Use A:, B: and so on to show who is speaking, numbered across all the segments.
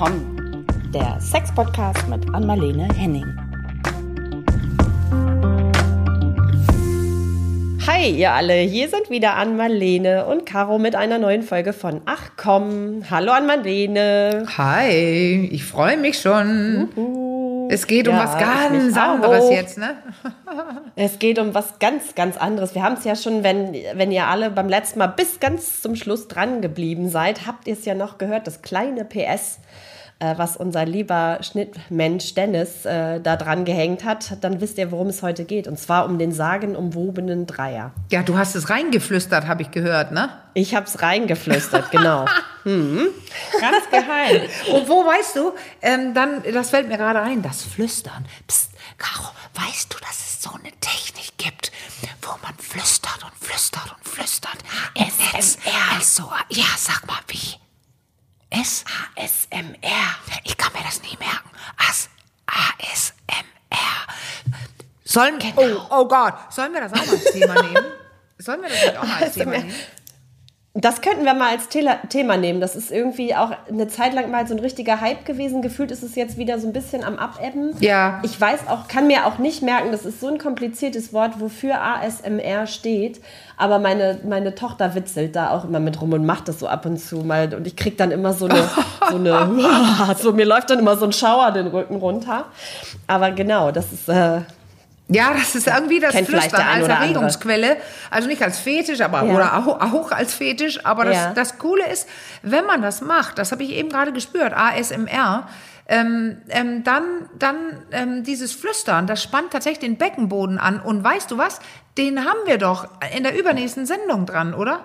A: komm, der Sex-Podcast mit Anmalene Henning. Hi, ihr alle, hier sind wieder Anmalene und Caro mit einer neuen Folge von Ach komm. Hallo Anmalene.
B: Hi, ich freue mich schon. Uhu. Es geht um ja, was ganz anderes jetzt, ne?
A: es geht um was ganz, ganz anderes. Wir haben es ja schon, wenn, wenn ihr alle beim letzten Mal bis ganz zum Schluss dran geblieben seid, habt ihr es ja noch gehört, das kleine PS äh, was unser lieber Schnittmensch Dennis äh, da dran gehängt hat, dann wisst ihr, worum es heute geht. Und zwar um den sagenumwobenen Dreier.
B: Ja, du hast es reingeflüstert, habe ich gehört, ne?
A: Ich habe es reingeflüstert, genau.
B: hm. Ganz geheim. Und wo weißt du, ähm, dann, das fällt mir gerade ein, das Flüstern. Psst, Caro, weißt du, dass es so eine Technik gibt, wo man flüstert und flüstert und flüstert?
A: SMR.
B: Also, ja, sag mal, wie?
A: S? ASMR.
B: Ich kann mir das nie merken. As ASMR. Sollen, genau. oh, oh Gott, sollen wir das auch mal als Thema nehmen? Sollen wir das nicht auch mal als Thema nehmen?
A: Das könnten wir mal als Thema nehmen. Das ist irgendwie auch eine Zeit lang mal so ein richtiger Hype gewesen. Gefühlt ist es jetzt wieder so ein bisschen am Abebben.
B: Ja.
A: Ich weiß auch, kann mir auch nicht merken, das ist so ein kompliziertes Wort, wofür ASMR steht. Aber meine, meine Tochter witzelt da auch immer mit rum und macht das so ab und zu mal. Und ich kriege dann immer so eine, so eine, so mir läuft dann immer so ein Schauer den Rücken runter. Aber genau, das ist, äh,
B: ja, das ist irgendwie das Kennt Flüstern als Erregungsquelle. Also nicht als Fetisch, aber ja. oder auch, auch, als Fetisch. Aber das, ja. das Coole ist, wenn man das macht, das habe ich eben gerade gespürt, ASMR, ähm, ähm, dann, dann ähm, dieses Flüstern, das spannt tatsächlich den Beckenboden an. Und weißt du was? Den haben wir doch in der übernächsten Sendung dran, oder?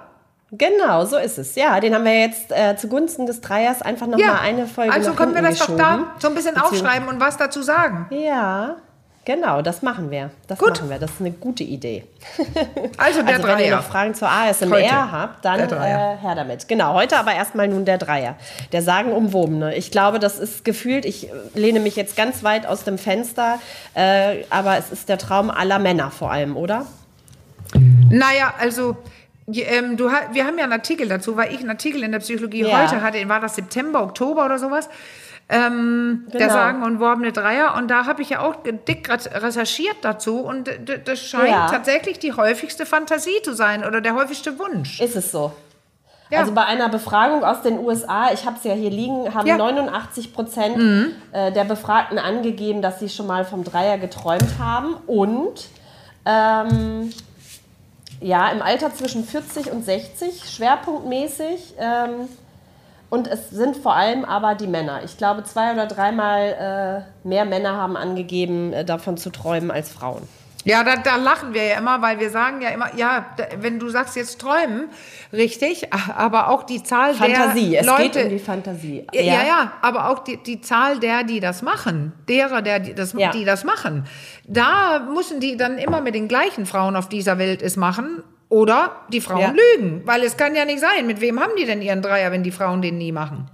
A: Genau, so ist es. Ja, den haben wir jetzt äh, zugunsten des Dreiers einfach noch ja, mal eine Folge
B: Also können wir das geschoben. doch da so ein bisschen aufschreiben und was dazu sagen.
A: Ja, Genau, das machen wir. Das Gut. machen wir. Das ist eine gute Idee.
B: Also der
A: also,
B: Dreier.
A: Wenn ihr noch Fragen zur ASMR heute. habt, dann äh, her damit. Genau, heute aber erstmal nun der Dreier. Der sagenumwobene. Ich glaube, das ist gefühlt, ich lehne mich jetzt ganz weit aus dem Fenster, äh, aber es ist der Traum aller Männer vor allem, oder?
B: Naja, also ähm, du, wir haben ja einen Artikel dazu, weil ich einen Artikel in der Psychologie ja. heute hatte, war das September, Oktober oder sowas ähm, genau. der sagenumworbene Dreier. Und da habe ich ja auch dick recherchiert dazu. Und das scheint ja. tatsächlich die häufigste Fantasie zu sein oder der häufigste Wunsch.
A: Ist es so? Ja. Also bei einer Befragung aus den USA, ich habe es ja hier liegen, haben ja. 89 Prozent mhm. Äh, der Befragten angegeben, dass sie schon mal vom Dreier geträumt haben. Und ähm, ja, im Alter zwischen 40 und 60, schwerpunktmäßig. Ähm, und es sind vor allem aber die Männer. Ich glaube, zwei oder dreimal äh, mehr Männer haben angegeben, äh, davon zu träumen als Frauen.
B: Ja, da, da, lachen wir ja immer, weil wir sagen ja immer, ja, wenn du sagst jetzt träumen, richtig, aber auch die Zahl
A: Fantasie.
B: der
A: es
B: Leute.
A: Es geht um die Fantasie.
B: Ja, ja, ja aber auch die, die Zahl der, die das machen, derer, der, die, das, ja. die das machen. Da müssen die dann immer mit den gleichen Frauen auf dieser Welt es machen oder die Frauen ja. lügen, weil es kann ja nicht sein. Mit wem haben die denn ihren Dreier, wenn die Frauen den nie machen?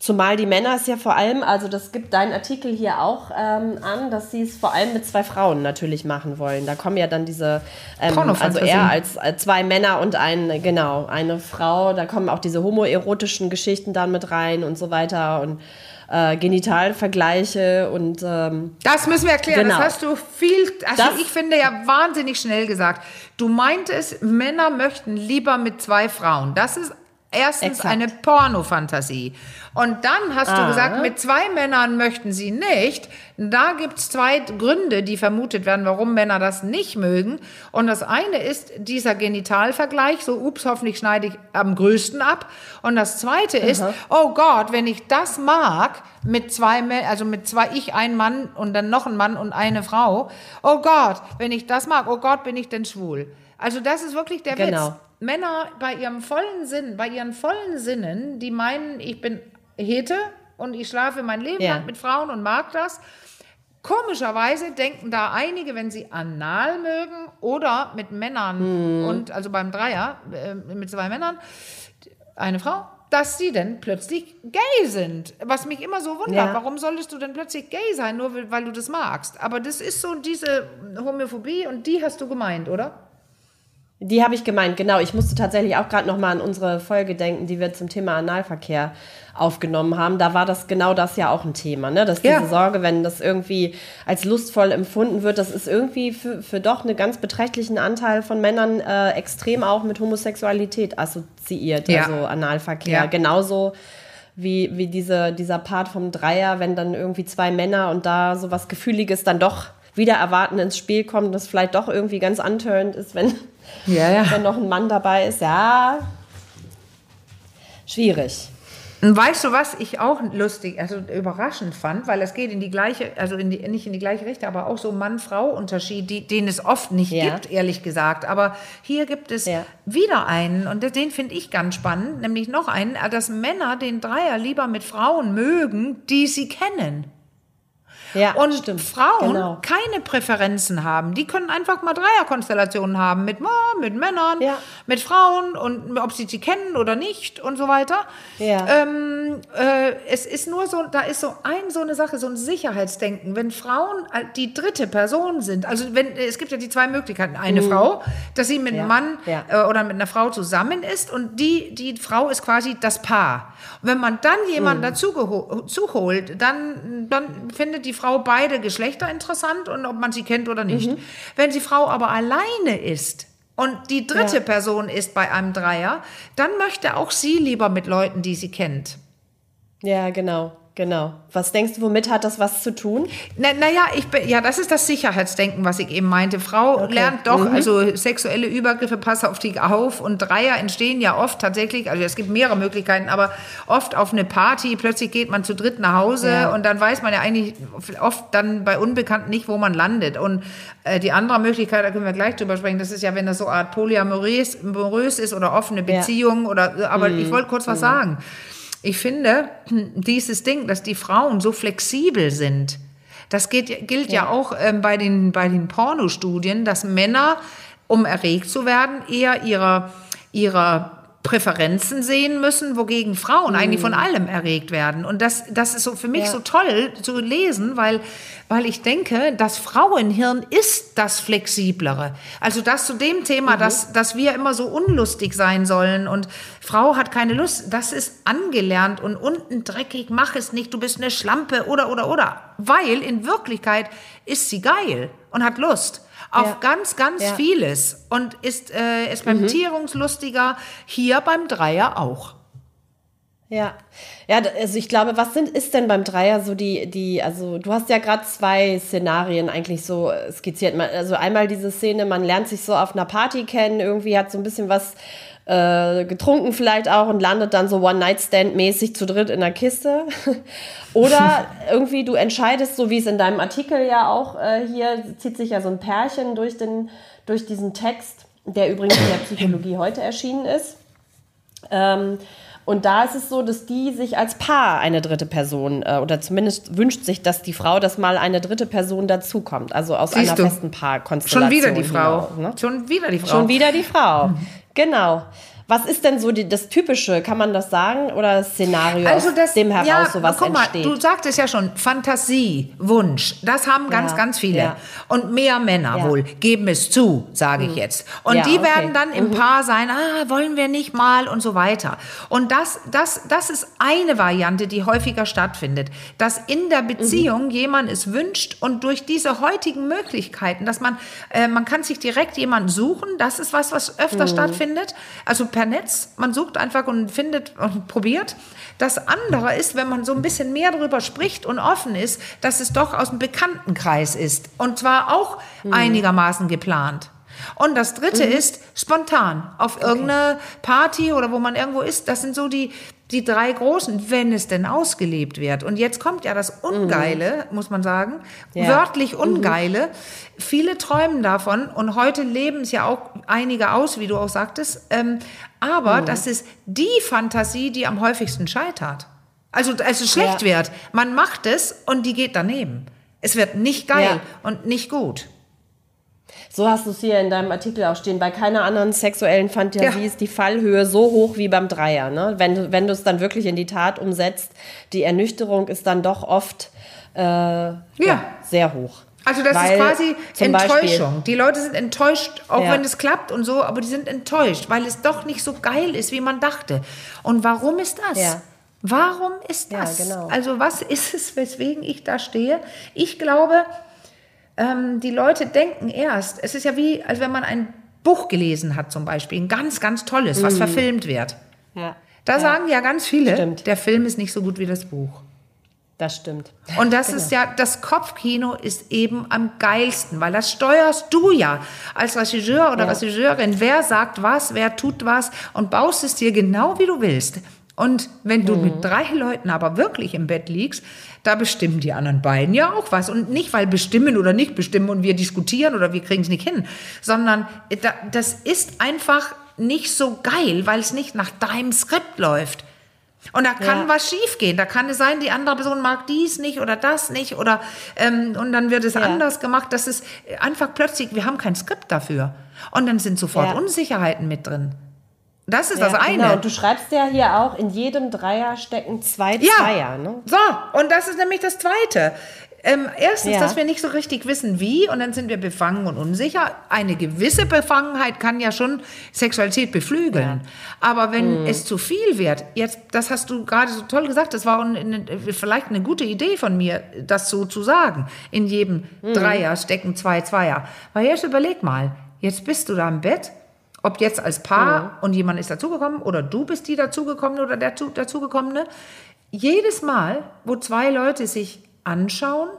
A: Zumal die Männer es ja vor allem, also das gibt dein Artikel hier auch ähm, an, dass sie es vor allem mit zwei Frauen natürlich machen wollen. Da kommen ja dann diese, ähm, also er als äh, zwei Männer und ein, genau, eine Frau, da kommen auch diese homoerotischen Geschichten dann mit rein und so weiter und äh, Genitalvergleiche und ähm,
B: das müssen wir erklären. Genau. Das hast du viel, also das, ich finde ja wahnsinnig schnell gesagt. Du meintest, Männer möchten lieber mit zwei Frauen. Das ist erstens Exakt. eine Pornofantasie. Und dann hast ah. du gesagt, mit zwei Männern möchten sie nicht. Da gibt es zwei Gründe, die vermutet werden, warum Männer das nicht mögen. Und das eine ist dieser Genitalvergleich, so ups, hoffentlich schneide ich am größten ab. Und das zweite ist, Aha. oh Gott, wenn ich das mag, mit zwei, also mit zwei, ich, ein Mann und dann noch ein Mann und eine Frau, oh Gott, wenn ich das mag, oh Gott, bin ich denn schwul. Also das ist wirklich der genau. Witz. Männer bei ihrem vollen Sinn, bei ihren vollen Sinnen, die meinen, ich bin Hete und ich schlafe mein Leben ja. lang mit Frauen und mag das. Komischerweise denken da einige, wenn sie anal mögen oder mit Männern hm. und also beim Dreier äh, mit zwei Männern, eine Frau, dass sie denn plötzlich gay sind. Was mich immer so wundert. Ja. Warum solltest du denn plötzlich gay sein, nur weil du das magst? Aber das ist so diese Homophobie und die hast du gemeint, oder?
A: Die habe ich gemeint, genau. Ich musste tatsächlich auch gerade noch mal an unsere Folge denken, die wir zum Thema Analverkehr aufgenommen haben. Da war das genau das ja auch ein Thema, ne? Dass diese Sorge, wenn das irgendwie als lustvoll empfunden wird, das ist irgendwie für, für doch einen ganz beträchtlichen Anteil von Männern äh, extrem auch mit Homosexualität assoziiert, ja. also Analverkehr. Ja. Genauso wie, wie diese, dieser Part vom Dreier, wenn dann irgendwie zwei Männer und da so was Gefühliges dann doch wieder erwarten ins Spiel kommt, das vielleicht doch irgendwie ganz antörend ist, wenn, ja, ja. wenn noch ein Mann dabei ist. Ja, schwierig.
B: Und weißt du, was ich auch lustig, also überraschend fand, weil es geht in die gleiche, also in die, nicht in die gleiche Richtung, aber auch so Mann-Frau-Unterschied, den es oft nicht ja. gibt, ehrlich gesagt. Aber hier gibt es ja. wieder einen und den finde ich ganz spannend, nämlich noch einen, dass Männer den Dreier lieber mit Frauen mögen, die sie kennen. Ja, und stimmt. Frauen genau. keine Präferenzen haben. Die können einfach mal Dreierkonstellationen haben mit, oh, mit Männern, ja. mit Frauen und ob sie sie kennen oder nicht und so weiter. Ja. Ähm, äh, es ist nur so, da ist so ein so eine Sache, so ein Sicherheitsdenken. Wenn Frauen die dritte Person sind, also wenn es gibt ja die zwei Möglichkeiten, eine mhm. Frau, dass sie mit einem Mann äh, oder mit einer Frau zusammen ist und die die Frau ist quasi das Paar. Und wenn man dann jemanden mhm. dazu holt, dann dann findet die Frau beide Geschlechter interessant und ob man sie kennt oder nicht. Mhm. Wenn die Frau aber alleine ist, und die dritte ja. Person ist bei einem Dreier, dann möchte auch sie lieber mit Leuten, die sie kennt.
A: Ja, genau. Genau. Was denkst du, womit hat das was zu tun?
B: Naja, na ich bin, ja, das ist das Sicherheitsdenken, was ich eben meinte. Frau okay. lernt doch, mhm. also sexuelle Übergriffe, pass auf dich auf. Und Dreier entstehen ja oft tatsächlich, also es gibt mehrere Möglichkeiten, aber oft auf eine Party, plötzlich geht man zu dritt nach Hause ja. und dann weiß man ja eigentlich oft dann bei Unbekannten nicht, wo man landet. Und äh, die andere Möglichkeit, da können wir gleich drüber sprechen, das ist ja, wenn das so eine Art polyamorös ist oder offene Beziehung ja. oder, aber mhm. ich wollte kurz was mhm. sagen ich finde, dieses Ding, dass die Frauen so flexibel sind, das geht, gilt ja, ja. auch ähm, bei den, bei den Pornostudien, dass Männer, um erregt zu werden, eher ihrer, ihrer Präferenzen sehen müssen, wogegen Frauen mhm. eigentlich von allem erregt werden. Und das, das ist so für mich ja. so toll zu lesen, weil, weil ich denke, das Frauenhirn ist das Flexiblere. Also das zu dem Thema, mhm. dass, dass wir immer so unlustig sein sollen und Frau hat keine Lust, das ist angelernt und unten dreckig, mach es nicht, du bist eine Schlampe oder, oder, oder. Weil in Wirklichkeit ist sie geil und hat Lust auf ja. ganz, ganz ja. vieles und ist, äh, ist beim mhm. Tierungslustiger, hier beim Dreier auch.
A: Ja, ja, also ich glaube, was sind, ist denn beim Dreier so die, die, also du hast ja gerade zwei Szenarien eigentlich so skizziert. Also einmal diese Szene, man lernt sich so auf einer Party kennen, irgendwie hat so ein bisschen was äh, getrunken vielleicht auch und landet dann so One-Night-Stand-mäßig zu dritt in der Kiste. Oder irgendwie du entscheidest, so wie es in deinem Artikel ja auch äh, hier, zieht sich ja so ein Pärchen durch, den, durch diesen Text, der übrigens in der Psychologie heute erschienen ist. Ähm, und da ist es so, dass die sich als Paar eine dritte Person äh, oder zumindest wünscht sich, dass die Frau, dass mal eine dritte Person dazukommt. Also aus Siehst einer du? festen Paarkonstellation.
B: Schon wieder die Frau. Hinaus, ne?
A: Schon wieder die Frau. Schon wieder die Frau. Genau. Was ist denn so die, das Typische, kann man das sagen? Oder das Szenario,
B: also das,
A: aus dem heraus ja, sowas guck mal, entsteht?
B: Du sagtest ja schon, Fantasie, Wunsch, das haben ganz, ja, ganz viele. Ja. Und mehr Männer wohl, geben es zu, sage mhm. ich jetzt. Und die okay. werden dann im mhm. Paar sein, ah, wollen wir nicht mal und so weiter. Und das, das, das ist eine Variante, die häufiger stattfindet. Dass in der Beziehung mhm. jemand es wünscht und durch diese heutigen Möglichkeiten, dass man, äh, man kann sich direkt jemanden suchen, das ist was, was öfter mhm. stattfindet. Also per Netz. Man sucht einfach und findet und probiert. Das andere ist, wenn man so ein bisschen mehr darüber spricht und offen ist, dass es doch aus dem Bekanntenkreis ist. Und zwar auch mhm. einigermaßen geplant. Und das dritte mhm. ist spontan auf okay. irgendeine Party oder wo man irgendwo ist. Das sind so die, die drei großen, wenn es denn ausgelebt wird. Und jetzt kommt ja das Ungeile, mhm. muss man sagen, ja. wörtlich mhm. Ungeile. Mhm. Viele träumen davon und heute leben es ja auch einige aus, wie du auch sagtest. Ähm, aber mhm. das ist die Fantasie, die am häufigsten scheitert. Also, also schlecht ja. wird. Man macht es und die geht daneben. Es wird nicht geil ja. und nicht gut.
A: So hast du es hier in deinem Artikel auch stehen. Bei keiner anderen sexuellen Fantasie ja. ist die Fallhöhe so hoch wie beim Dreier. Ne? Wenn, du, wenn du es dann wirklich in die Tat umsetzt, die Ernüchterung ist dann doch oft äh, ja. sehr hoch.
B: Also das weil, ist quasi Enttäuschung. Beispiel, die Leute sind enttäuscht, auch ja. wenn es klappt und so, aber die sind enttäuscht, weil es doch nicht so geil ist, wie man dachte. Und warum ist das? Ja. Warum ist das? Ja, genau. Also was ist es, weswegen ich da stehe? Ich glaube, ähm, die Leute denken erst, es ist ja wie, als wenn man ein Buch gelesen hat zum Beispiel, ein ganz, ganz tolles, was mhm. verfilmt wird. Ja. Da sagen ja ganz viele, Stimmt. der Film ist nicht so gut wie das Buch.
A: Das stimmt.
B: Und das genau. ist ja, das Kopfkino ist eben am geilsten, weil das steuerst du ja als Regisseur oder ja. Regisseurin. Wer sagt was, wer tut was und baust es dir genau wie du willst. Und wenn du mhm. mit drei Leuten aber wirklich im Bett liegst, da bestimmen die anderen beiden ja auch was. Und nicht, weil bestimmen oder nicht bestimmen und wir diskutieren oder wir kriegen es nicht hin, sondern das ist einfach nicht so geil, weil es nicht nach deinem Skript läuft. Und da kann ja. was schiefgehen. Da kann es sein, die andere Person mag dies nicht oder das nicht oder ähm, und dann wird es ja. anders gemacht. Das ist einfach plötzlich, wir haben kein Skript dafür. Und dann sind sofort ja. Unsicherheiten mit drin. Das ist das eine. Genau.
A: Und du schreibst ja hier auch, in jedem Dreier stecken zwei Zweier. Ne?
B: So, und das ist nämlich das Zweite. Ähm, erstens, ja. dass wir nicht so richtig wissen, wie, und dann sind wir befangen und unsicher. Eine gewisse Befangenheit kann ja schon Sexualität beflügeln. Ja. Aber wenn mhm. es zu viel wird, jetzt, das hast du gerade so toll gesagt, das war eine, vielleicht eine gute Idee von mir, das so zu sagen. In jedem mhm. Dreier stecken zwei Zweier. Weil jetzt überleg mal, jetzt bist du da im Bett, ob jetzt als Paar mhm. und jemand ist dazugekommen oder du bist die dazugekommene oder der dazugekommene. Jedes Mal, wo zwei Leute sich anschauen,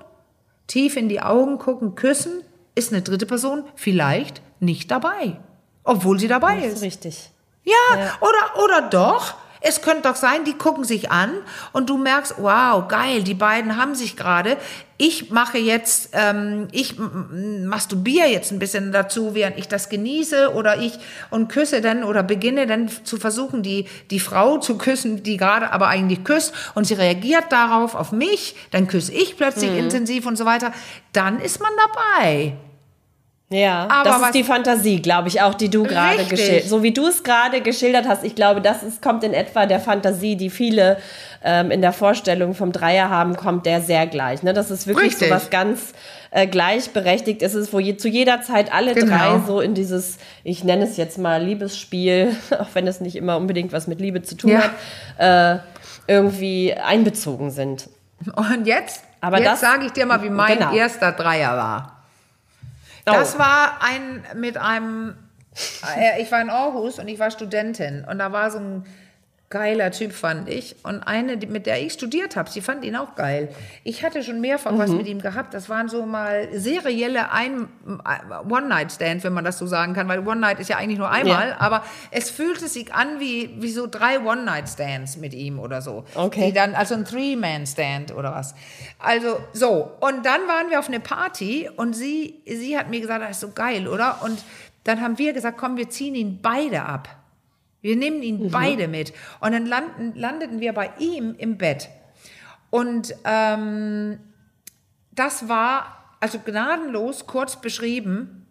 B: tief in die Augen gucken, küssen, ist eine dritte Person vielleicht nicht dabei, obwohl sie dabei das ist.
A: Richtig.
B: Ja, ja, oder oder doch. Es könnte doch sein, die gucken sich an und du merkst, wow, geil, die beiden haben sich gerade. Ich mache jetzt, ähm, ich masturbiere jetzt ein bisschen dazu, während ich das genieße oder ich und küsse dann oder beginne dann zu versuchen, die, die Frau zu küssen, die gerade aber eigentlich küsst und sie reagiert darauf, auf mich, dann küsse ich plötzlich mhm. intensiv und so weiter. Dann ist man dabei.
A: Ja, aber das ist die Fantasie, glaube ich, auch, die du gerade geschildert So wie du es gerade geschildert hast, ich glaube, das ist, kommt in etwa der Fantasie, die viele ähm, in der Vorstellung vom Dreier haben, kommt der sehr gleich. Ne? Das ist wirklich Richtig. so was ganz äh, gleichberechtigt ist es, wo je, zu jeder Zeit alle genau. drei so in dieses, ich nenne es jetzt mal Liebesspiel, auch wenn es nicht immer unbedingt was mit Liebe zu tun ja. hat, äh, irgendwie einbezogen sind.
B: Und jetzt, aber jetzt sage ich dir mal, wie mein genau. erster Dreier war. Das war ein mit einem, äh, ich war in Aarhus und ich war Studentin. Und da war so ein geiler Typ, fand ich. Und eine, mit der ich studiert habe, sie fand ihn auch geil. Ich hatte schon mehrfach mhm. was mit ihm gehabt. Das waren so mal serielle Ein One-Night-Stand, wenn man das so sagen kann, weil One-Night ist ja eigentlich nur einmal, ja. aber es fühlte sich an wie, wie so drei One-Night-Stands mit ihm oder so. Okay. Die dann, also ein Three-Man-Stand oder was. Also so. Und dann waren wir auf eine Party und sie, sie hat mir gesagt, das ist so geil, oder? Und dann haben wir gesagt, komm, wir ziehen ihn beide ab. Wir nehmen ihn mhm. beide mit. Und dann landen, landeten wir bei ihm im Bett. Und ähm, das war also gnadenlos kurz beschrieben.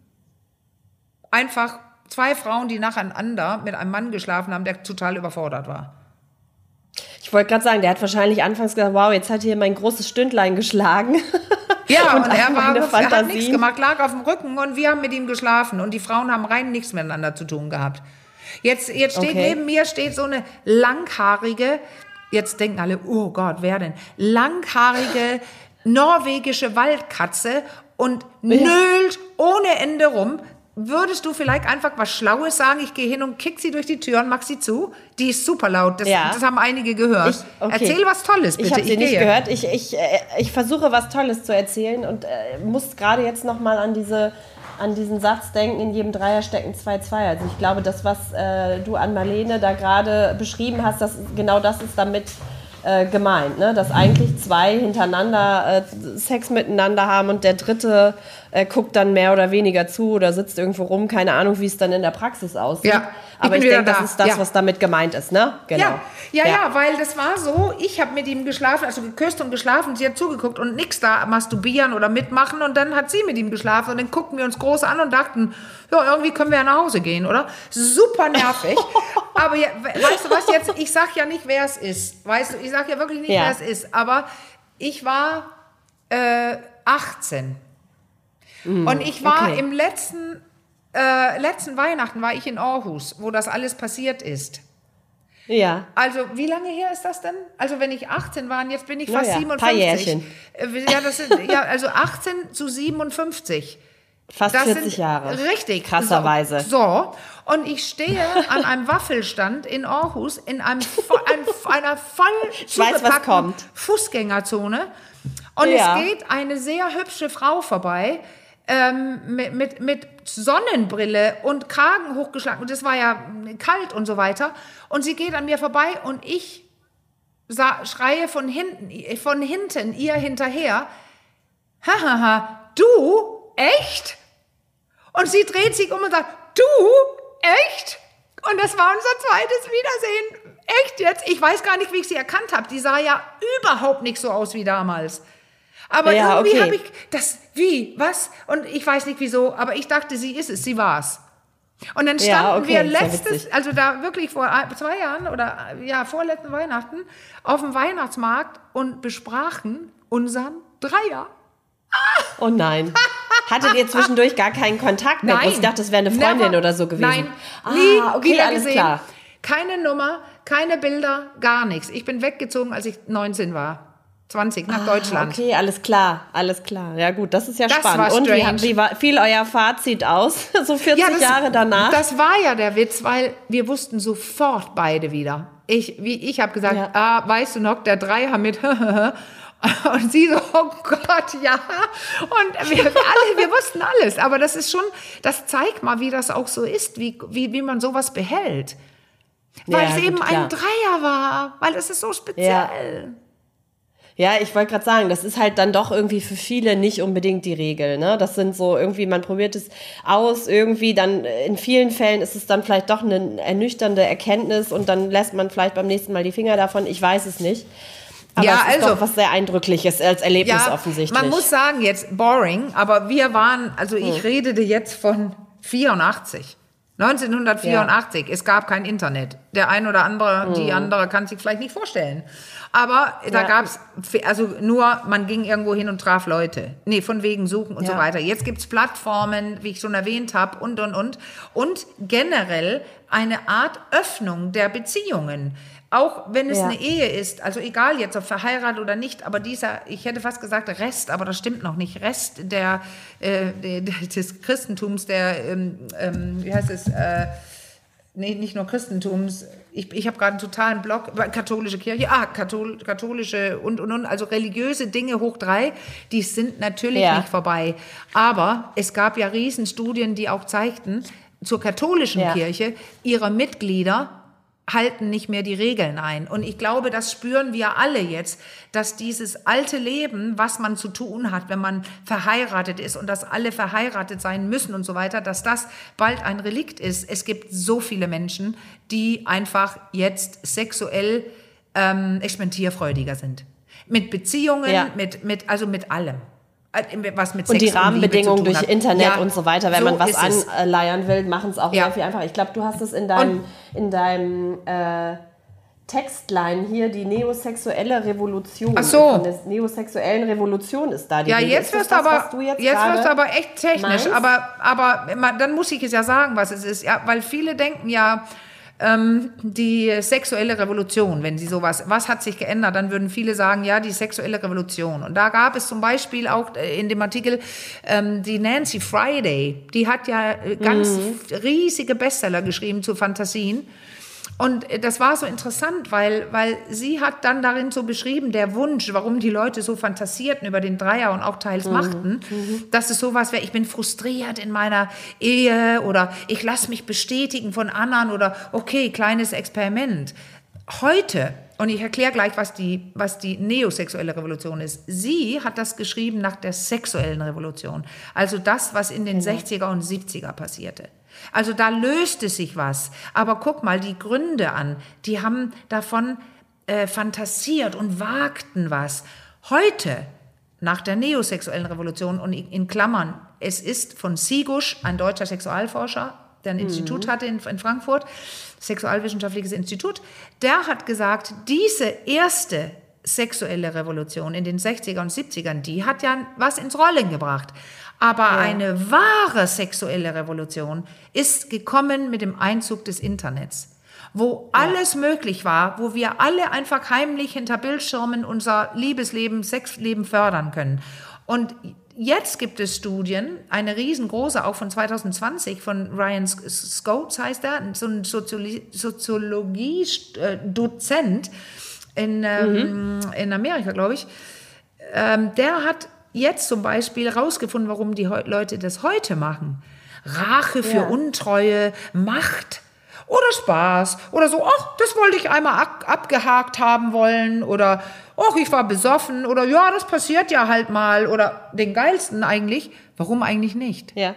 B: Einfach zwei Frauen, die nacheinander mit einem Mann geschlafen haben, der total überfordert war.
A: Ich wollte gerade sagen, der hat wahrscheinlich anfangs gesagt, wow, jetzt hat hier mein großes Stündlein geschlagen.
B: Ja, und, und er, war, er hat nichts gemacht, lag auf dem Rücken und wir haben mit ihm geschlafen und die Frauen haben rein nichts miteinander zu tun gehabt. Jetzt, jetzt steht okay. neben mir steht so eine langhaarige, jetzt denken alle, oh Gott, wer denn? Langhaarige norwegische Waldkatze und nölt ohne Ende rum. Würdest du vielleicht einfach was Schlaues sagen? Ich gehe hin und kick sie durch die Tür und mach sie zu. Die ist super laut. Das, ja. das haben einige gehört. Ich, okay. Erzähl was Tolles, bitte.
A: Ich habe sie ich nicht gehe. gehört. Ich, ich, äh, ich versuche was Tolles zu erzählen und äh, muss gerade jetzt noch mal an diese an diesen Satz denken, in jedem Dreier stecken zwei Zweier. Also ich glaube, das, was äh, du an Marlene da gerade beschrieben hast, das, genau das ist damit äh, gemeint, ne? dass eigentlich zwei hintereinander äh, Sex miteinander haben und der dritte äh, guckt dann mehr oder weniger zu oder sitzt irgendwo rum, keine Ahnung, wie es dann in der Praxis aussieht. Ja, Aber ich denke, da. das ist das, ja. was damit gemeint ist, ne?
B: Genau. Ja, ja, ja, ja weil das war so, ich habe mit ihm geschlafen, also geküsst und geschlafen, sie hat zugeguckt und nichts da masturbieren oder mitmachen und dann hat sie mit ihm geschlafen und dann guckten wir uns groß an und dachten, ja, irgendwie können wir ja nach Hause gehen, oder? Super nervig. Aber ja, weißt du was jetzt, ich sag ja nicht, wer es ist. Weißt du, ich sag ja wirklich nicht, wer es ist. Aber ich war äh, 18 Mm, und ich war okay. im letzten, äh, letzten Weihnachten war ich in Aarhus, wo das alles passiert ist.
A: Ja.
B: Also, wie lange her ist das denn? Also, wenn ich 18 war und jetzt bin ich fast ja, 57. Paar
A: Jährchen.
B: Äh, ja, das sind, ja, also 18 zu 57.
A: Fast das 40 Jahre.
B: Richtig.
A: Krasserweise.
B: So, so, und ich stehe an einem Waffelstand in Aarhus in einem, ein, einer voll
A: zugepackten
B: Fußgängerzone. Und ja. es geht eine sehr hübsche Frau vorbei ähm, mit, mit, Sonnenbrille und Kragen hochgeschlagen. Und es war ja kalt und so weiter. Und sie geht an mir vorbei und ich sah, schreie von hinten, von hinten ihr hinterher. Hahaha, du? Echt? Und sie dreht sich um und sagt, du? Echt? Und das war unser zweites Wiedersehen. Echt jetzt? Ich weiß gar nicht, wie ich sie erkannt habe. Die sah ja überhaupt nicht so aus wie damals. Aber ja, irgendwie okay. habe ich das, wie, was? Und ich weiß nicht wieso, aber ich dachte, sie ist es, sie war's. Und dann standen ja, okay, wir letztes, also da wirklich vor zwei Jahren oder ja, vorletzten Weihnachten auf dem Weihnachtsmarkt und besprachen unseren Dreier.
A: Oh nein. Hattet ihr zwischendurch gar keinen Kontakt mit uns? Ich dachte, es wäre eine Freundin never. oder so gewesen.
B: Nein, ah, nie okay, wieder alles gesehen. Klar. Keine Nummer, keine Bilder, gar nichts. Ich bin weggezogen, als ich 19 war. 20 nach ah, Deutschland.
A: Okay, alles klar, alles klar. Ja gut, das ist ja das spannend. Und wie, wie war, fiel euer Fazit aus, so 40 ja, das, Jahre danach?
B: Das war ja der Witz, weil wir wussten sofort beide wieder. Ich, wie ich habe gesagt, ja. ah, weißt du noch, der Dreier mit und sie so, oh Gott, ja. Und wir, alle, wir wussten alles. Aber das ist schon, das zeigt mal, wie das auch so ist, wie, wie, wie man sowas behält. Weil ja, es eben klar. ein Dreier war, weil es ist so speziell. Ja.
A: Ja, ich wollte gerade sagen, das ist halt dann doch irgendwie für viele nicht unbedingt die Regel. Ne? Das sind so irgendwie, man probiert es aus, irgendwie dann in vielen Fällen ist es dann vielleicht doch eine ernüchternde Erkenntnis und dann lässt man vielleicht beim nächsten Mal die Finger davon. Ich weiß es nicht. Aber ja, es ist also doch was sehr Eindrückliches als Erlebnis ja, offensichtlich.
B: Man muss sagen, jetzt boring, aber wir waren, also ich hm. redete jetzt von 84. 1984, ja. es gab kein Internet. Der ein oder andere, hm. die andere kann sich vielleicht nicht vorstellen. Aber da ja. gab's also nur, man ging irgendwo hin und traf Leute. Nee, von wegen Suchen und ja. so weiter. Jetzt gibt's Plattformen, wie ich schon erwähnt habe, und, und, und. Und generell eine Art Öffnung der Beziehungen. Auch wenn es ja. eine Ehe ist, also egal jetzt ob verheiratet oder nicht, aber dieser, ich hätte fast gesagt Rest, aber das stimmt noch nicht, Rest der, äh, des Christentums, der, ähm, ähm, wie heißt es, äh, nee, nicht nur Christentums, ich, ich habe gerade einen totalen Blog, katholische Kirche, ah, Kathol, katholische und, und, und, also religiöse Dinge hoch drei, die sind natürlich ja. nicht vorbei. Aber es gab ja Riesenstudien, die auch zeigten, zur katholischen ja. Kirche, ihre Mitglieder halten nicht mehr die Regeln ein. Und ich glaube, das spüren wir alle jetzt, dass dieses alte Leben, was man zu tun hat, wenn man verheiratet ist und dass alle verheiratet sein müssen und so weiter, dass das bald ein Relikt ist. Es gibt so viele Menschen, die einfach jetzt sexuell ähm, experimentierfreudiger sind. Mit Beziehungen, ja. mit, mit, also mit allem. Äh, was mit
A: Sex und die Rahmenbedingungen durch Internet ja, und so weiter, wenn so man was anleiern will, machen es auch ja. sehr viel einfacher. Ich glaube, du hast es in deinem, in deinem äh, Textline hier, die neosexuelle Revolution.
B: Ach so.
A: Von der neosexuellen Revolution ist da die
B: Ja, Rede. jetzt wirst du aber, jetzt, jetzt wirst du aber echt technisch. Aber, aber dann muss ich es ja sagen, was es ist. Ja, weil viele denken ja, ähm, die sexuelle Revolution, wenn Sie sowas, was hat sich geändert, dann würden viele sagen, ja, die sexuelle Revolution. Und da gab es zum Beispiel auch äh, in dem Artikel ähm, die Nancy Friday, die hat ja äh, ganz mhm. riesige Bestseller geschrieben zu Fantasien. Und äh, das war so interessant, weil, weil sie hat dann darin so beschrieben, der Wunsch, warum die Leute so fantasierten über den Dreier und auch teils mhm. machten, mhm. dass es sowas wäre, ich bin frustriert in meiner Ehe oder ich lasse mich bestätigen von anderen oder okay, kleines Experiment. Heute, und ich erkläre gleich, was die, was die neosexuelle Revolution ist. Sie hat das geschrieben nach der sexuellen Revolution. Also das, was in den genau. 60er und 70er passierte. Also da löste sich was. Aber guck mal die Gründe an. Die haben davon äh, fantasiert und wagten was. Heute, nach der neosexuellen Revolution und in Klammern, es ist von Sigusch, ein deutscher Sexualforscher, der ein mhm. Institut hatte in, in Frankfurt, Sexualwissenschaftliches Institut, der hat gesagt, diese erste sexuelle Revolution in den 60er und 70ern, die hat ja was ins Rollen gebracht. Aber ja. eine wahre sexuelle Revolution ist gekommen mit dem Einzug des Internets, wo ja. alles möglich war, wo wir alle einfach heimlich hinter Bildschirmen unser Liebesleben, Sexleben fördern können. Und jetzt gibt es Studien, eine riesengroße, auch von 2020, von Ryan Scotes heißt er, so ein Soziologie-Dozent in, ähm, mhm. in Amerika, glaube ich. Ähm, der hat jetzt zum Beispiel rausgefunden, warum die Leute das heute machen. Rache für ja. Untreue, Macht oder Spaß oder so, ach, das wollte ich einmal ab abgehakt haben wollen oder ach, ich war besoffen oder ja, das passiert ja halt mal oder den geilsten eigentlich, warum eigentlich nicht?
A: Ja.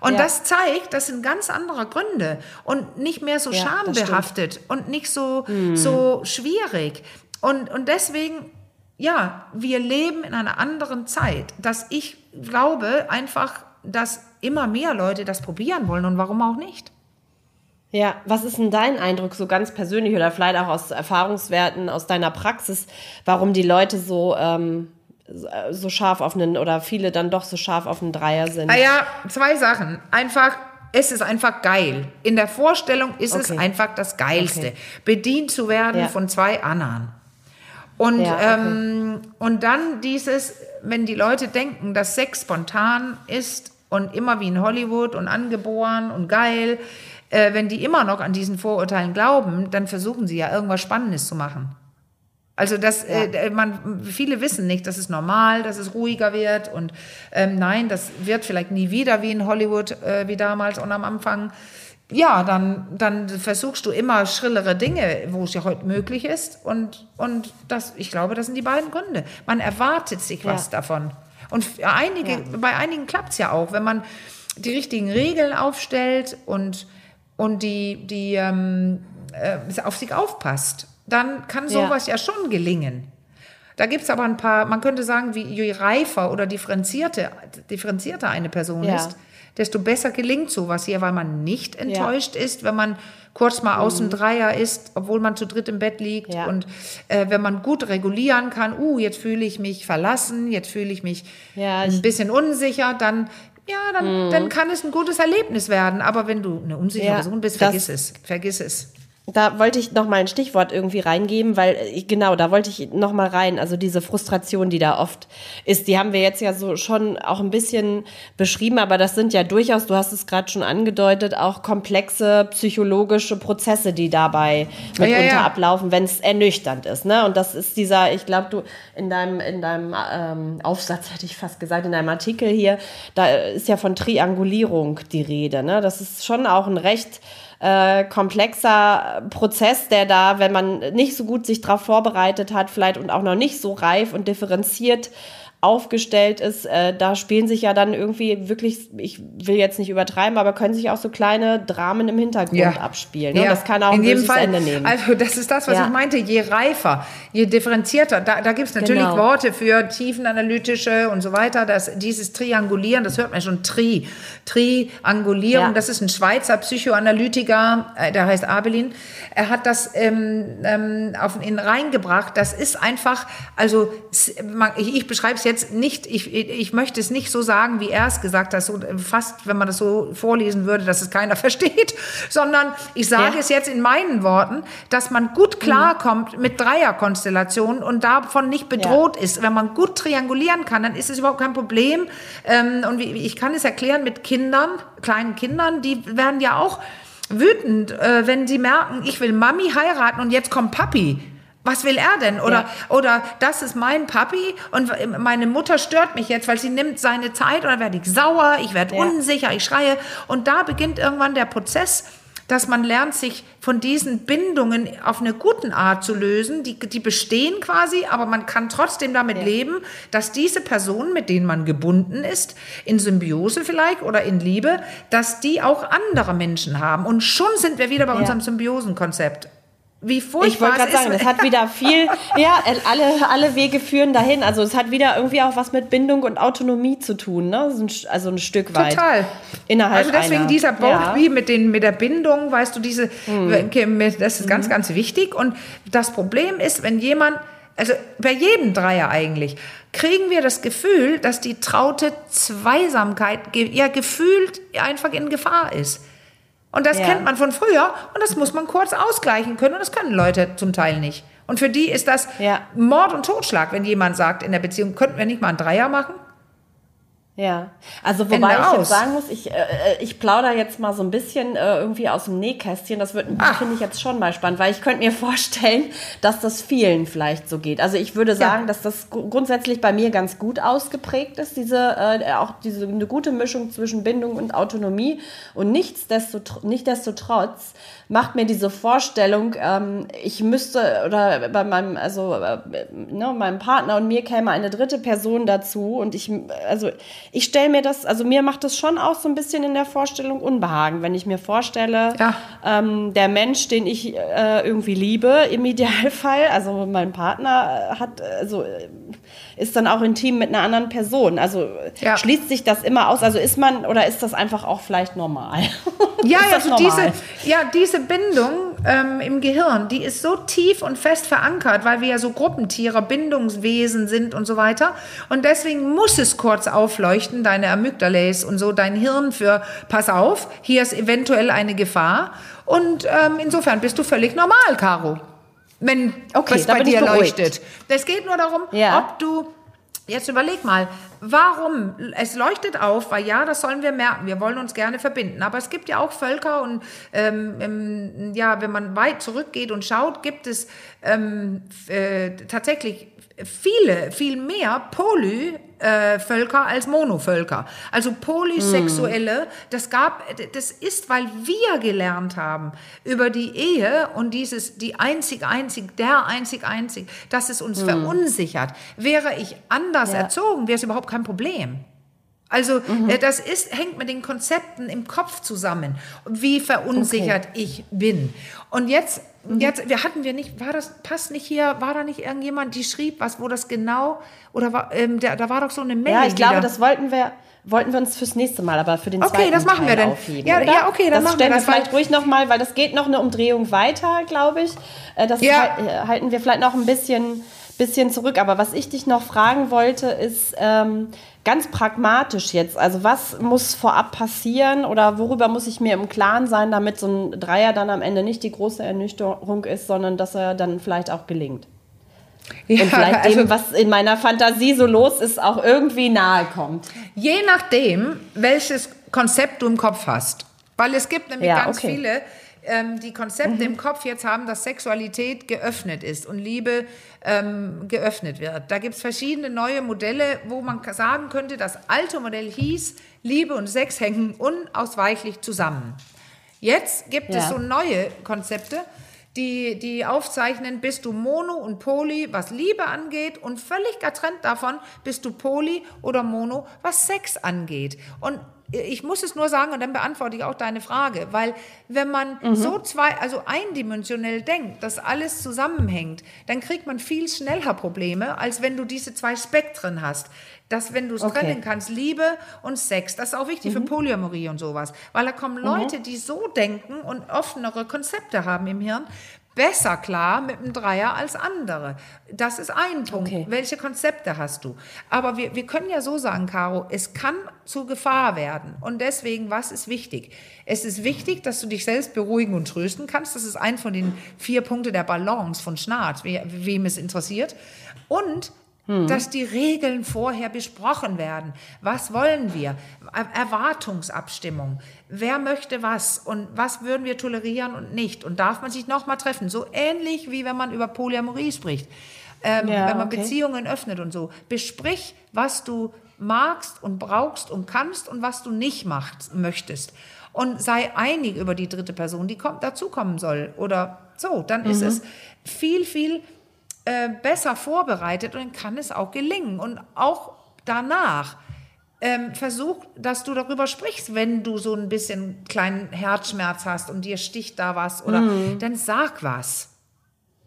B: Und ja. das zeigt, das sind ganz andere Gründe und nicht mehr so ja, schambehaftet und nicht so, hm. so schwierig. Und, und deswegen ja, wir leben in einer anderen Zeit, dass ich glaube einfach, dass immer mehr Leute das probieren wollen und warum auch nicht.
A: Ja, was ist denn dein Eindruck so ganz persönlich oder vielleicht auch aus Erfahrungswerten aus deiner Praxis, warum die Leute so ähm, so scharf auf einen oder viele dann doch so scharf auf einen Dreier sind?
B: Ah ja, zwei Sachen. Einfach es ist einfach geil. In der Vorstellung ist okay. es einfach das Geilste, okay. bedient zu werden ja. von zwei anderen. Und, ja, okay. ähm, und dann dieses, wenn die Leute denken, dass Sex spontan ist und immer wie in Hollywood und angeboren und geil, äh, wenn die immer noch an diesen Vorurteilen glauben, dann versuchen sie ja irgendwas Spannendes zu machen. Also das, ja. äh, man, viele wissen nicht, dass es normal, dass es ruhiger wird und ähm, nein, das wird vielleicht nie wieder wie in Hollywood äh, wie damals und am Anfang ja, dann, dann versuchst du immer schrillere Dinge, wo es ja heute möglich ist. Und, und das, ich glaube, das sind die beiden Gründe. Man erwartet sich was ja. davon. Und einige, ja. bei einigen klappt es ja auch, wenn man die richtigen Regeln aufstellt und, und die, die ähm, äh, auf sich aufpasst, dann kann sowas ja, ja schon gelingen. Da gibt es aber ein paar, man könnte sagen, wie je reifer oder differenzierter, differenzierter eine Person ist, desto besser gelingt sowas hier, weil man nicht enttäuscht ja. ist, wenn man kurz mal aus dem mhm. Dreier ist, obwohl man zu dritt im Bett liegt. Ja. Und äh, wenn man gut regulieren kann, uh, jetzt fühle ich mich verlassen, jetzt fühle ich mich ja, ein bisschen unsicher, dann ja, dann, mhm. dann kann es ein gutes Erlebnis werden. Aber wenn du eine unsichere Person bist, vergiss es. Vergiss es
A: da wollte ich noch mal ein Stichwort irgendwie reingeben, weil ich, genau, da wollte ich noch mal rein. Also diese Frustration, die da oft ist, die haben wir jetzt ja so schon auch ein bisschen beschrieben, aber das sind ja durchaus, du hast es gerade schon angedeutet, auch komplexe psychologische Prozesse, die dabei mitunter ja, ja. ablaufen, wenn es ernüchternd ist. Ne? Und das ist dieser, ich glaube, du in deinem in deinem ähm, Aufsatz hätte ich fast gesagt, in deinem Artikel hier, da ist ja von Triangulierung die Rede. Ne? Das ist schon auch ein recht äh, komplexer Prozess, der da, wenn man nicht so gut sich darauf vorbereitet hat, vielleicht und auch noch nicht so reif und differenziert aufgestellt ist, äh, da spielen sich ja dann irgendwie wirklich, ich will jetzt nicht übertreiben, aber können sich auch so kleine Dramen im Hintergrund ja. abspielen. Ne? Ja. Das kann auch
B: In jedem Fall, Ende nehmen. Also das ist das, was ja. ich meinte, je reifer, je differenzierter, da, da gibt es natürlich genau. Worte für tiefenanalytische und so weiter, das, dieses Triangulieren, das hört man schon, Tri, Triangulierung, ja. das ist ein Schweizer Psychoanalytiker, äh, der heißt Abelin, er hat das ähm, ähm, auf ihn reingebracht, das ist einfach, also man, ich, ich beschreibe es jetzt jetzt nicht, ich, ich möchte es nicht so sagen, wie er es gesagt hat, so fast, wenn man das so vorlesen würde, dass es keiner versteht, sondern ich sage ja. es jetzt in meinen Worten, dass man gut klarkommt mit Dreierkonstellationen und davon nicht bedroht ja. ist. Wenn man gut triangulieren kann, dann ist es überhaupt kein Problem. Ähm, und ich kann es erklären mit Kindern, kleinen Kindern, die werden ja auch wütend, äh, wenn sie merken, ich will Mami heiraten und jetzt kommt Papi was will er denn? Oder, ja. oder das ist mein Papi und meine Mutter stört mich jetzt, weil sie nimmt seine Zeit oder werde ich sauer, ich werde ja. unsicher, ich schreie. Und da beginnt irgendwann der Prozess, dass man lernt, sich von diesen Bindungen auf eine guten Art zu lösen. Die, die bestehen quasi, aber man kann trotzdem damit ja. leben, dass diese Personen, mit denen man gebunden ist, in Symbiose vielleicht oder in Liebe, dass die auch andere Menschen haben. Und schon sind wir wieder bei unserem Symbiosenkonzept wie furchtbar
A: Ich wollte gerade sagen, es hat wieder viel, ja, alle, alle Wege führen dahin. Also es hat wieder irgendwie auch was mit Bindung und Autonomie zu tun, ne? Also ein Stück weit.
B: Total. Innerhalb also deswegen einer. dieser Boat ja. mit, den, mit der Bindung, weißt du, diese, mhm. das ist ganz, mhm. ganz wichtig. Und das Problem ist, wenn jemand also bei jedem Dreier eigentlich, kriegen wir das Gefühl, dass die traute Zweisamkeit ja gefühlt einfach in Gefahr ist. Und das ja. kennt man von früher und das muss man kurz ausgleichen können und das können Leute zum Teil nicht. Und für die ist das ja. Mord und Totschlag, wenn jemand sagt in der Beziehung, könnten wir nicht mal einen Dreier machen?
A: Ja, also wobei Ende ich jetzt sagen muss, ich, äh, äh, ich plaudere jetzt mal so ein bisschen äh, irgendwie aus dem Nähkästchen. Das wird finde ich jetzt schon mal spannend, weil ich könnte mir vorstellen, dass das vielen vielleicht so geht. Also ich würde sagen, ja. dass das grundsätzlich bei mir ganz gut ausgeprägt ist, diese äh, auch diese eine gute Mischung zwischen Bindung und Autonomie. Und nichtsdestotrotz, nichtsdestotrotz macht mir diese Vorstellung, ähm, ich müsste oder bei meinem also äh, ne, meinem Partner und mir käme eine dritte Person dazu und ich also ich stelle mir das, also mir macht das schon auch so ein bisschen in der Vorstellung Unbehagen, wenn ich mir vorstelle, ja. ähm, der Mensch, den ich äh, irgendwie liebe, im Idealfall, also mein Partner hat, also ist dann auch intim mit einer anderen Person. Also ja. schließt sich das immer aus? Also ist man oder ist das einfach auch vielleicht normal?
B: Ja, also normal? diese, ja, diese Bindung ähm, im Gehirn, die ist so tief und fest verankert, weil wir ja so Gruppentiere, Bindungswesen sind und so weiter. Und deswegen muss es kurz aufleuchten, deine Amygdala und so, dein Hirn für, pass auf, hier ist eventuell eine Gefahr. Und ähm, insofern bist du völlig normal, Caro wenn okay, was bei dir leuchtet. Es geht nur darum, ja. ob du Jetzt überleg mal, warum? Es leuchtet auf, weil ja, das sollen wir merken. Wir wollen uns gerne verbinden. Aber es gibt ja auch Völker und ähm, ja, wenn man weit zurückgeht und schaut, gibt es ähm, äh, tatsächlich viele, viel mehr Polyvölker als Monovölker. Also Polysexuelle, das gab, das ist, weil wir gelernt haben über die Ehe und dieses, die einzig, einzig, der einzig, einzig, dass es uns mhm. verunsichert. Wäre ich anders ja. erzogen, wäre es überhaupt kein Problem. Also mhm. Äh, das ist, hängt mit den Konzepten im Kopf zusammen, wie verunsichert okay. ich bin. Und jetzt, mhm. jetzt, wir hatten wir nicht, war das, passt nicht hier, war da nicht irgendjemand, die schrieb was, wo das genau, oder war, ähm, der, da war doch so eine Mail.
A: Ja, ich glaube, das wollten wir, wollten wir uns fürs nächste Mal, aber für den
B: okay, zweiten Okay, das machen
A: Teil
B: wir dann. Ja, ja, okay, dann
A: das machen wir das. vielleicht ruhig nochmal, weil das geht noch eine Umdrehung weiter, glaube ich. Äh, das ja. Äh, halten wir vielleicht noch ein bisschen, bisschen zurück. Aber was ich dich noch fragen wollte, ist, ähm, ganz pragmatisch jetzt, also was muss vorab passieren oder worüber muss ich mir im Klaren sein, damit so ein Dreier dann am Ende nicht die große Ernüchterung ist, sondern dass er dann vielleicht auch gelingt? Ja, und vielleicht also, dem, was in meiner Fantasie so los ist, auch irgendwie nahe kommt.
B: Je nachdem, welches Konzept du im Kopf hast. Weil es gibt nämlich ja, ganz okay. viele, ähm, die Konzepte mhm. im Kopf jetzt haben, dass Sexualität geöffnet ist und Liebe ähm, geöffnet wird. Da gibt es verschiedene neue Modelle, wo man sagen könnte, das alte Modell hieß, Liebe und Sex hängen unausweichlich zusammen. Jetzt gibt ja. es so neue Konzepte, die, die aufzeichnen, bist du Mono und Poly, was Liebe angeht und völlig getrennt davon, bist du Poly oder Mono, was Sex angeht. Und ich muss es nur sagen und dann beantworte ich auch deine Frage, weil wenn man mhm. so zwei, also eindimensionell denkt, dass alles zusammenhängt, dann kriegt man viel schneller Probleme, als wenn du diese zwei Spektren hast. Dass, wenn du es okay. trennen kannst, Liebe und Sex, das ist auch wichtig mhm. für Polyamorie und sowas, weil da kommen Leute, mhm. die so denken und offenere Konzepte haben im Hirn, besser klar mit einem Dreier als andere. Das ist ein Punkt. Okay. Welche Konzepte hast du? Aber wir, wir können ja so sagen, Caro, es kann zu Gefahr werden. Und deswegen, was ist wichtig? Es ist wichtig, dass du dich selbst beruhigen und trösten kannst. Das ist ein von den vier Punkten der Balance von Schnarz, wem es interessiert. Und hm. dass die Regeln vorher besprochen werden. Was wollen wir? Erwartungsabstimmung. Wer möchte was und was würden wir tolerieren und nicht? Und darf man sich nochmal treffen? So ähnlich wie wenn man über Polyamorie spricht. Ähm, ja, wenn man okay. Beziehungen öffnet und so. Besprich, was du magst und brauchst und kannst und was du nicht machst, möchtest. Und sei einig über die dritte Person, die kommt, dazukommen soll. Oder so, dann mhm. ist es viel, viel äh, besser vorbereitet und dann kann es auch gelingen. Und auch danach ähm, versuch, dass du darüber sprichst, wenn du so ein bisschen kleinen Herzschmerz hast und dir sticht da was oder mhm. dann sag was.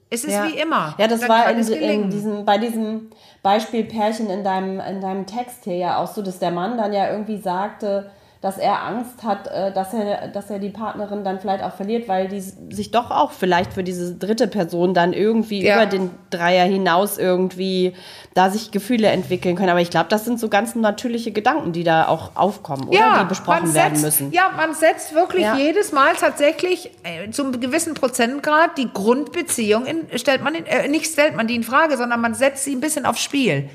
B: Es ist ja. wie immer.
A: Ja, das war in, in, diesem, bei diesem Beispiel Pärchen in deinem, in deinem Text hier ja auch so, dass der Mann dann ja irgendwie sagte, dass er Angst hat, äh, dass er, dass er die Partnerin dann vielleicht auch verliert, weil die sich doch auch vielleicht für diese dritte Person dann irgendwie ja. über den Dreier hinaus irgendwie da sich Gefühle entwickeln können. Aber ich glaube, das sind so ganz natürliche Gedanken, die da auch aufkommen, oder? Ja, die besprochen werden müssen.
B: Ja, man setzt wirklich ja. jedes Mal tatsächlich äh, zum gewissen Prozentgrad die Grundbeziehung in, stellt man in, äh, nicht stellt man die in Frage, sondern man setzt sie ein bisschen aufs Spiel.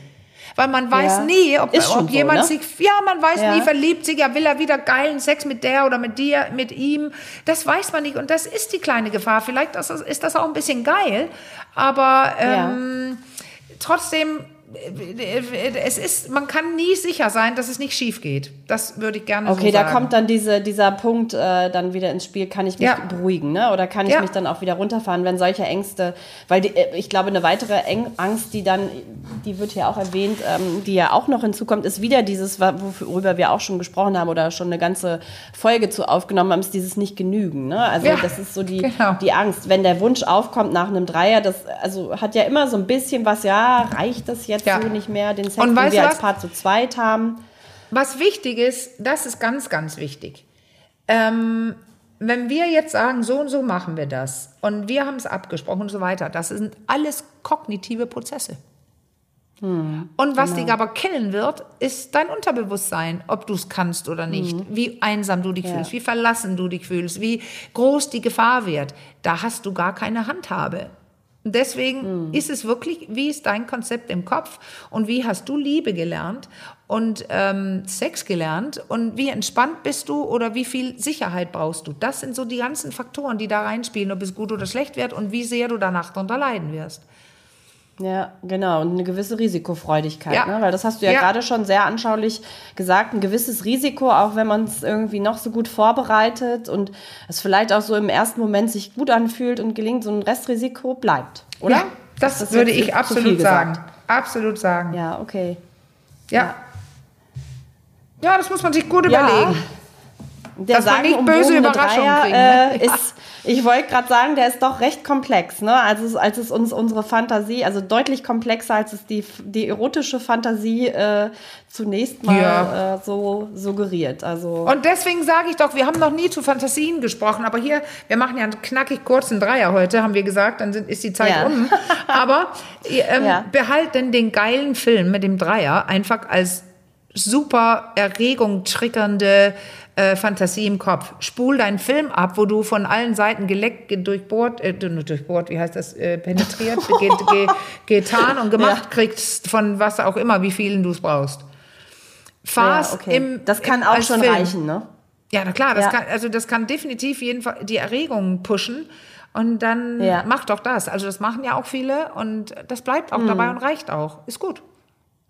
B: Weil man weiß ja. nie, ob, ob jemand so, ne? sich, ja, man weiß ja. nie, verliebt sich, ja, will er wieder geilen Sex mit der oder mit dir, mit ihm. Das weiß man nicht. Und das ist die kleine Gefahr. Vielleicht ist das auch ein bisschen geil, aber ähm, trotzdem es ist, man kann nie sicher sein, dass es nicht schief geht. Das würde ich gerne
A: okay, so sagen. Okay, da kommt dann diese, dieser Punkt äh, dann wieder ins Spiel. Kann ich mich ja. beruhigen, ne? Oder kann ich ja. mich dann auch wieder runterfahren, wenn solche Ängste, weil die, äh, ich glaube, eine weitere Angst, die dann, die wird hier auch erwähnt, ähm, die ja auch noch hinzukommt, ist wieder dieses, worüber wir auch schon gesprochen haben oder schon eine ganze Folge zu aufgenommen haben, ist dieses nicht genügen. Ne? Also ja, das ist so die, genau. die Angst. Wenn der Wunsch aufkommt nach einem Dreier, das also hat ja immer so ein bisschen was, ja, reicht das jetzt? Jetzt ja. so nicht mehr, den Sex, den wir als Paar zu zweit haben.
B: Was wichtig ist, das ist ganz, ganz wichtig. Ähm, wenn wir jetzt sagen, so und so machen wir das und wir haben es abgesprochen und so weiter, das sind alles kognitive Prozesse. Hm, und was genau. dich aber killen wird, ist dein Unterbewusstsein, ob du es kannst oder nicht, hm. wie einsam du dich ja. fühlst, wie verlassen du dich fühlst, wie groß die Gefahr wird. Da hast du gar keine Handhabe. Und deswegen mhm. ist es wirklich, wie ist dein Konzept im Kopf und wie hast du Liebe gelernt und ähm, Sex gelernt und wie entspannt bist du oder wie viel Sicherheit brauchst du? Das sind so die ganzen Faktoren, die da reinspielen, ob es gut oder schlecht wird und wie sehr du danach darunter leiden wirst.
A: Ja, genau. Und eine gewisse Risikofreudigkeit, ja. ne? weil das hast du ja, ja, gerade schon sehr anschaulich gesagt. Ein gewisses Risiko, auch wenn man es irgendwie noch so gut vorbereitet und es vielleicht auch so im ersten Moment sich gut anfühlt und gelingt, so ein Restrisiko bleibt, oder? Ja,
B: das, das würde ich absolut sagen. Absolut sagen.
A: Ja, okay.
B: Ja. Ja, das muss man sich gut überlegen.
A: Der Dass man nicht böse Überraschungen kriegen. Ne? Äh, ist ich wollte gerade sagen, der ist doch recht komplex, ne? Als es, als es uns unsere Fantasie, also deutlich komplexer, als es die, die erotische Fantasie äh, zunächst mal ja. äh, so suggeriert. Also
B: Und deswegen sage ich doch, wir haben noch nie zu Fantasien gesprochen, aber hier, wir machen ja einen knackig kurzen Dreier heute, haben wir gesagt, dann sind, ist die Zeit ja. um. Aber ähm, ja. behalt denn den geilen Film mit dem Dreier einfach als super Erregung triggernde äh, Fantasie im Kopf. Spul deinen Film ab, wo du von allen Seiten geleckt, durchbohrt, äh, durchbohrt, wie heißt das, äh, penetriert, ge, ge, getan und gemacht ja. kriegst von was auch immer, wie vielen du es brauchst.
A: Fahr's ja, okay. im Das kann auch schon Film. reichen, ne?
B: Ja, na klar, das ja. kann, also das kann definitiv jeden Fall die Erregung pushen. Und dann ja. mach doch das. Also das machen ja auch viele und das bleibt auch mhm. dabei und reicht auch. Ist gut.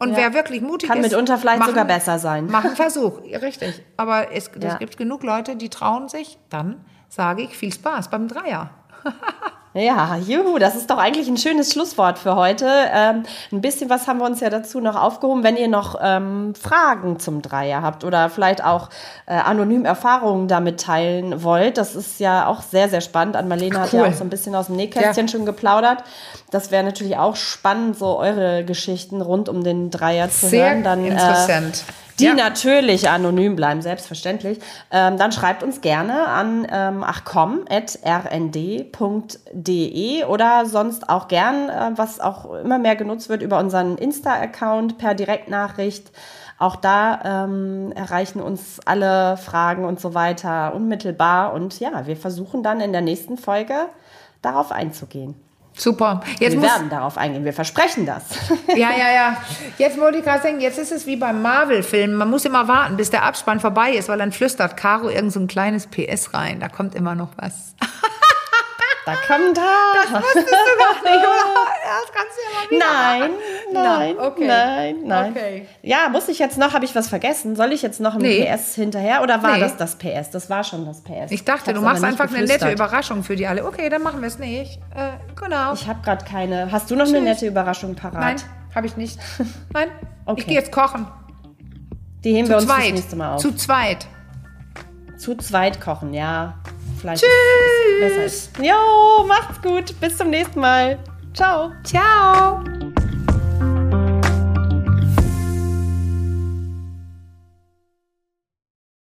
B: Und ja. wer wirklich mutig
A: Kann
B: ist.
A: Kann mitunter vielleicht machen, sogar besser sein.
B: Machen einen Versuch, richtig. Aber es, ja. es gibt genug Leute, die trauen sich. Dann sage ich viel Spaß beim Dreier.
A: Ja, juhu, das ist doch eigentlich ein schönes Schlusswort für heute. Ähm, ein bisschen was haben wir uns ja dazu noch aufgehoben. Wenn ihr noch ähm, Fragen zum Dreier habt oder vielleicht auch äh, anonym Erfahrungen damit teilen wollt, das ist ja auch sehr, sehr spannend. An Marlene cool. hat ja auch so ein bisschen aus dem Nähkästchen ja. schon geplaudert. Das wäre natürlich auch spannend, so eure Geschichten rund um den Dreier zu
B: sehr
A: hören.
B: Dann, äh, interessant.
A: Äh, die ja. natürlich anonym bleiben, selbstverständlich, ähm, dann schreibt uns gerne an ähm, achcom.rnd.de oder sonst auch gern, äh, was auch immer mehr genutzt wird, über unseren Insta-Account per Direktnachricht. Auch da ähm, erreichen uns alle Fragen und so weiter unmittelbar. Und ja, wir versuchen dann in der nächsten Folge darauf einzugehen.
B: Super.
A: Jetzt wir werden darauf eingehen, wir versprechen das.
B: Ja, ja, ja. Jetzt wollte ich gerade sagen, jetzt ist es wie beim Marvel-Film. Man muss immer warten, bis der Abspann vorbei ist, weil dann flüstert Caro irgend so ein kleines PS rein. Da kommt immer noch was.
A: Da kommt da.
B: Das wusstest du gar nicht, oder? Das kannst du ja mal wieder
A: Nein, nein, no, okay. nein, nein. Okay. Ja, muss ich jetzt noch, habe ich was vergessen? Soll ich jetzt noch ein nee. PS hinterher oder war nee. das das PS? Das war schon das PS.
B: Ich dachte, du machst einfach eine nette Überraschung für die alle. Okay, dann machen wir es nicht. Äh, genau.
A: Ich habe gerade keine. Hast du noch Tschüss. eine nette Überraschung parat?
B: Nein, habe ich nicht. Nein, okay. ich gehe jetzt kochen.
A: Die heben Zu wir uns zweit. das nächste Mal auf.
B: Zu zweit.
A: Zu zweit kochen, ja.
B: Vielleicht Tschüss.
A: besser ist. Jo, macht's gut. Bis zum nächsten Mal. Ciao.
B: Ciao.